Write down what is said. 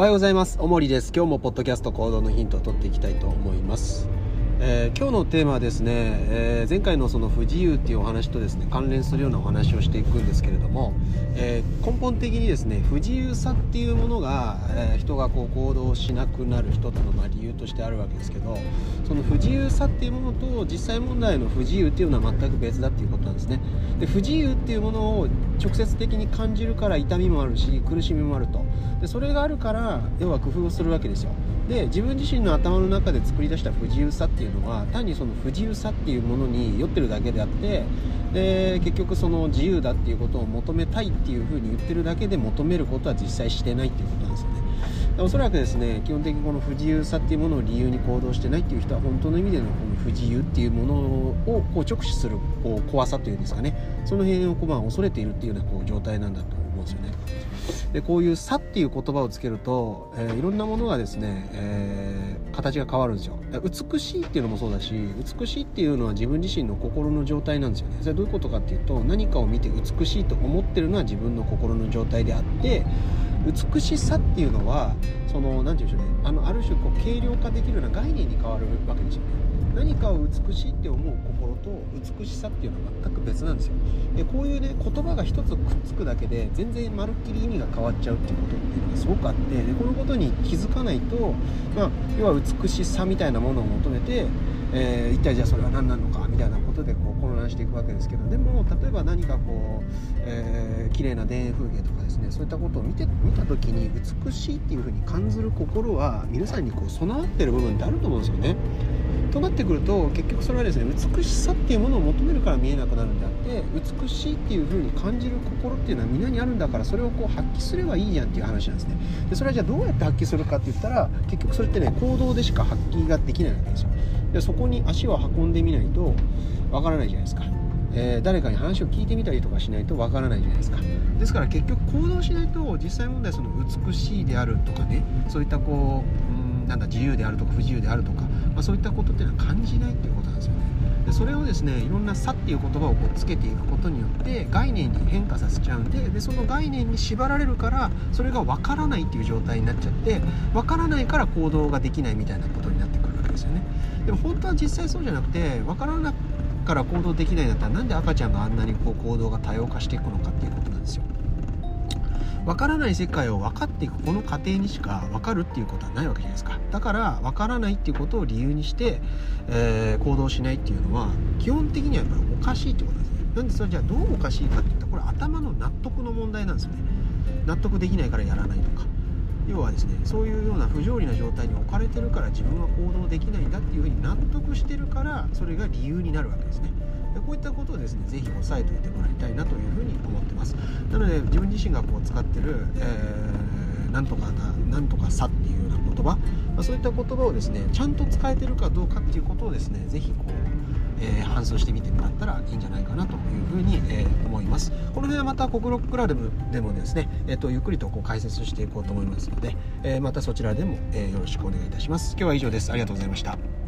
おはようございます。おもりです。今日もポッドキャスト行動のヒントを取っていきたいと思います。えー今日のテーマはですね、えー前回のその不自由っていうお話とですね関連するようなお話をしていくんですけれども、えー根本的にですね不自由さっていうものが、え人がこう行動しなくなる一つのまあ理由としてあるわけですけどその不自由さっていうものと実際問題の不自由っていうのは全く別だっていうことなんですね。で不自由っていうものを直接的に感じるから痛みもあるし苦しみもあると。でそれがあるから要は工夫をするわけですよ。で自分自身の頭の中で作り出した不自由さっていうのは単にその不自由さっていうものに酔ってるだけであってで結局その自由だっていうことを求めたいっていうふうに言ってるだけで求めることは実際してないっていうことなんですよね。おそらくですね基本的にこの不自由さっていうものを理由に行動してないっていう人は本当の意味でのこの不自由っていうものをこう直視するこう怖さというんですかね。その辺をこうまあ恐れているっていうようなこう状態なんだと思うんですよね。でこういう「さ」っていう言葉をつけると、えーいろんなものがですね、えー形が変わるんですよ。美しいっていうのもそうだし美しいっていうのは自分自身の心の状態なんですよね。それどういうことかっていうと何かを見て美しいと思ってるのは自分の心の状態であって美しさっていうのはその何て言うんでしょうね。あのある種こう軽量化できるような概念に変わるわけですよね。何かを美しいって思う心と美しさっていうのは全く別なんですよでこういうね言葉が一つくっつくだけで全然まるっきり意味が変わっちゃうっていうことっていうのがすごくあってでこのことに気づかないと、まあ、要は美しさみたいなものを求めて、えー一体じゃあそれは何なのかみたいなことでこう混乱していくわけですけどでも例えば何かこう、えー綺麗な田園風景とかですねそういったことを見て見た時に美しいっていうふうに感じる心は皆さんにこう備わってる部分ってあると思うんですよね。となってくると結局それはですね美しさっていうものを求めるから見えなくなるんであって美しいっていう風に感じる心っていうのは皆にあるんだからそれをこう発揮すればいいじゃんっていう話なんですね。でそれはじゃあどうやって発揮するかって言ったら結局それってね行動でしか発揮ができないわけですよ。でそこに足を運んでみないとわからないじゃないですか。えー誰かに話を聞いてみたりとかしないとわからないじゃないですか。ですから結局行動しないと実際問題その美しいであるとかねそういったこううんなんだ自由であるとか不自由であるとか、まあ、そういったことっていうのは感じないっていうことなんですよね。でそれをですねいろんな「差」っていう言葉をこうつけていくことによって概念に変化させちゃうんででその概念に縛られるからそれが分からないっていう状態になっちゃって分からないから行動ができないみたいなことになってくるわけですよね。でも本当は実際そうじゃなくて分からなから行動できないんだったらなんで赤ちゃんがあんなにこう行動が多様化していくのかっていう分からない世界を分かっていくこの過程にしか分かるっていうことはないわけじゃないですか。だから分からないっていうことを理由にして、えー行動しないっていうのは基本的にはやっぱりおかしいってことなんですね。なんでそれじゃあどうおかしいかっていったらこれ頭の納得の問題なんですよね。納得できないからやらないとか。要はですねそういうような不条理な状態に置かれてるから自分は行動できないんだっていうふうに納得してるからそれが理由になるわけですね。こういったことをですねぜひ押さえておいてもらいたいなというふうに思ってます。なので自分自身がこう使ってる、えーなんとかだなんとかさっていうような言葉、まあ、そういった言葉をですねちゃんと使えてるかどうかっていうことをですねぜひこうえー、反芻してみてもらったらいいんじゃないかなというふうに、えー思います。この辺はまた国録クラブでもですね、えー、とゆっくりとこう解説していこうと思いますので、えーまたそちらでも、えよろしくお願いいたします。今日は以上です。ありがとうございました。